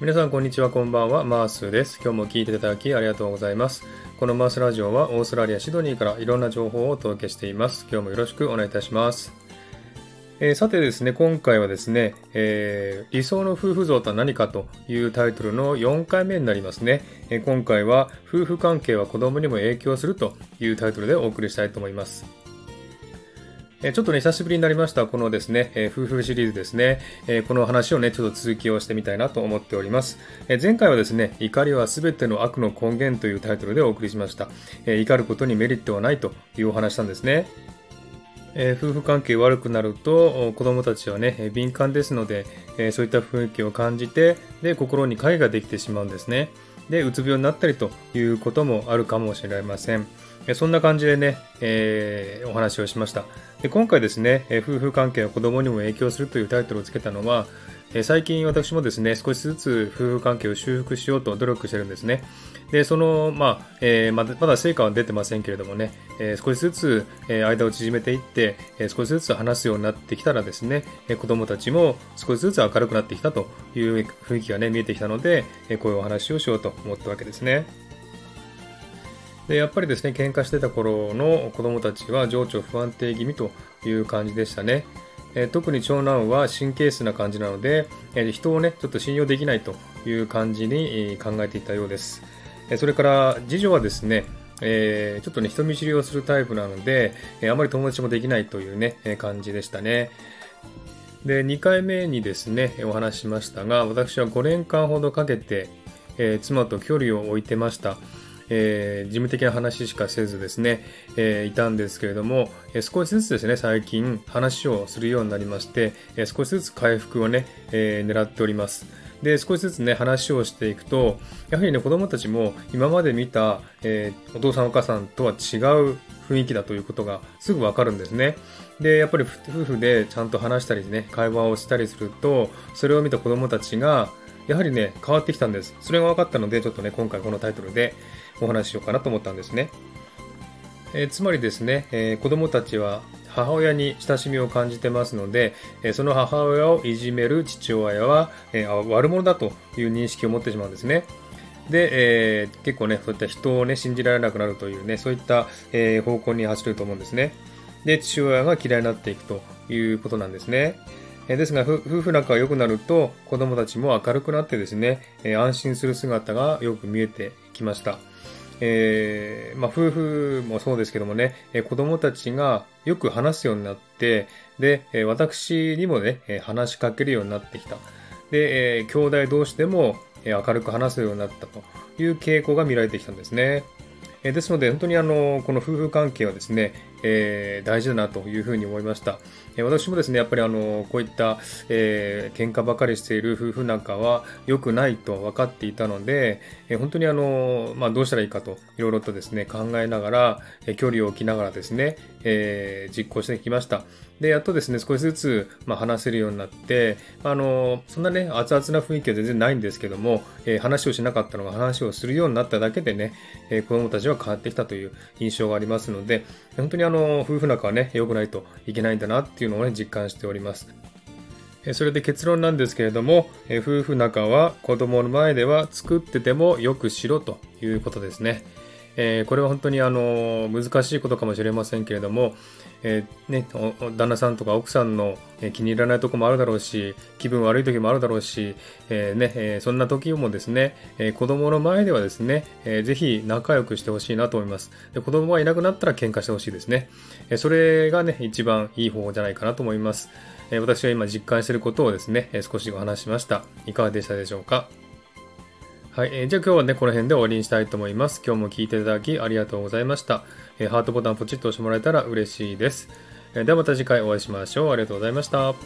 皆さんこんにちはこんばんは。マースです。今日も聞いていただきありがとうございます。このマースラジオはオーストラリアシドニーからいろんな情報をお届けしています。今日もよろしくお願いいたします。えー、さてですね、今回はですね、えー、理想の夫婦像とは何かというタイトルの4回目になりますね。えー、今回は夫婦関係は子供にも影響するというタイトルでお送りしたいと思います。えちょっとね、久しぶりになりました、このですね、え夫婦シリーズですね、えこの話をね、ちょっと続きをしてみたいなと思っております。え前回はですね、怒りは全ての悪の根源というタイトルでお送りしました。え怒ることにメリットはないというお話なんですね。え夫婦関係悪くなると子供たちはね敏感ですので、えそういった雰囲気を感じてで心に影ができてしまうんですねでうつ病になったりということもあるかもしれませんそんな感じでね、えー、お話をしましたで今回ですね、え夫婦関係は子供にも影響するというタイトルをつけたのは、え最近私もですね、少しずつ夫婦関係を修復しようと努力してるんですね。で、その、まあ、えー、まだまだ成果は出てませんけれどもね、えー、少しずつ、え、間を縮めていって、え、少しずつ話すようになってきたらですね、え、子供たちも少しずつ明るくなってきたという雰囲気がね、見えてきたので、え、こういうお話をしようと思ったわけですね。でやっぱりですね喧嘩してた頃の子供たちは情緒不安定気味という感じでしたね。え特に長男は神経質な感じなので、え人をねちょっと信用できないという感じに考えていたようです。えそれから次女はですね、え、ちょっとね人見知りをするタイプなので、えあまり友達もできないというね、え感じでしたね。で2回目にですねお話ししましたが私は5年間ほどかけて、え妻と距離を置いてました。えー、事務的な話しかせずですね、えー、いたんですけれども、え、少しずつですね、最近話をするようになりまして、え少しずつ回復をね、え狙っております。で、少しずつね、話をしていくと、やはりね、子供たちも今まで見た、えお父さんお母さんとは違う雰囲気だということがすぐわかるんですね。で、やっぱり夫婦でちゃんと話したりね、会話をしたりすると、それを見た子供たちが、やはりね、変わってきたんです。それが分かったので、ちょっとね、今回このタイトルでお話ししようかなと思ったんですね。えー、つまりですね、えー、子供たちは母親に親しみを感じてますので、えその母親をいじめる父親は、え悪者だという認識を持ってしまうんですね。で、え、結構ね、そういった人をね、信じられなくなるというね、そういった、え、方向に走ると思うんですね。で、父親が嫌いになっていくということなんですね。えですが、夫婦仲が良くなると、子供たちも明るくなってですね、え安心する姿がよく見えてきました。えー、まあ、夫婦もそうですけどもね、え子供たちがよく話すようになって、で、え私にもね、え話しかけるようになってきた。で、えー、兄弟同士でも、え明るく話すようになったという傾向が見られてきたんですね。えですので、本当にあの、この夫婦関係はですね、えー、大事だなというふうに思いました。え私もですね、やっぱりあの、こういった、えー、喧嘩ばかりしている夫婦仲は良くないと分かっていたので、え本当にあの、まあ、どうしたらいいかと、いろいろとですね、考えながら、え距離を置きながらですね、えー、実行してきました。で、やっとですね、少しずつ、まあ、話せるようになって、あの、そんなね、熱々な雰囲気は全然ないんですけども、えー、話をしなかったのが話をするようになっただけでね、えー、子供たちは変わってきたという印象がありますので、本当にあの、夫婦仲はね、良くないといけないんだなっていうのをね、実感しております。それで結論なんですけれども、夫婦仲は子供の前では作っててもよくしろということですね。えー、これは本当にあの難しいことかもしれませんけれども、えー、ね、旦那さんとか奥さんの気に入らないとこもあるだろうし気分悪い時もあるだろうし、えー、ねえそんな時もですね、え子供の前ではですね、えー、ぜひ仲良くしてほしいなと思います。で子供がいなくなったら喧嘩してほしいですね、えそれがね一番いい方法じゃないかなと思います、え私は今実感していることをですね、え少しお話しました。いかがでしたでしょうか？はい、えー、じゃあ今日はね、この辺で終わりにしたいと思います。今日も聞いていただきありがとうございました。えー、ハートボタンポチッと押してもらえたら嬉しいです。えー、ではまた次回お会いしましょう。ありがとうございました。